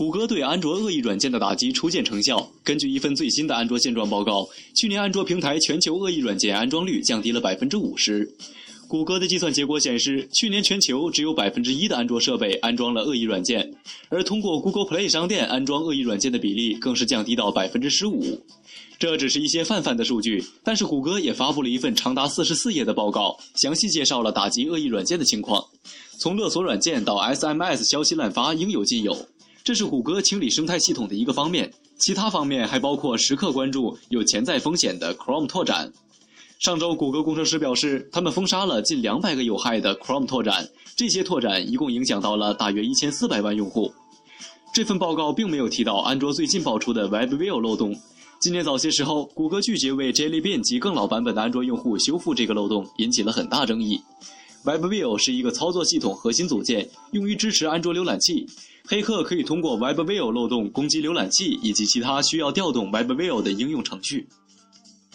谷歌对安卓恶意软件的打击初见成效。根据一份最新的安卓现状报告，去年安卓平台全球恶意软件安装率降低了百分之五十。谷歌的计算结果显示，去年全球只有百分之一的安卓设备安装了恶意软件，而通过 Google Play 商店安装恶意软件的比例更是降低到百分之十五。这只是一些泛泛的数据，但是谷歌也发布了一份长达四十四页的报告，详细介绍了打击恶意软件的情况，从勒索软件到 SMS 消息滥发应有尽有。这是谷歌清理生态系统的一个方面，其他方面还包括时刻关注有潜在风险的 Chrome 拓展。上周，谷歌工程师表示，他们封杀了近两百个有害的 Chrome 拓展，这些拓展一共影响到了大约一千四百万用户。这份报告并没有提到安卓最近爆出的 WebView 漏洞。今年早些时候，谷歌拒绝为 Jelly Bean 及更老版本的安卓用户修复这个漏洞，引起了很大争议。WebView 是一个操作系统核心组件，用于支持安卓浏览器。黑客可以通过 WebView 漏洞攻击浏览器以及其他需要调动 WebView 的应用程序。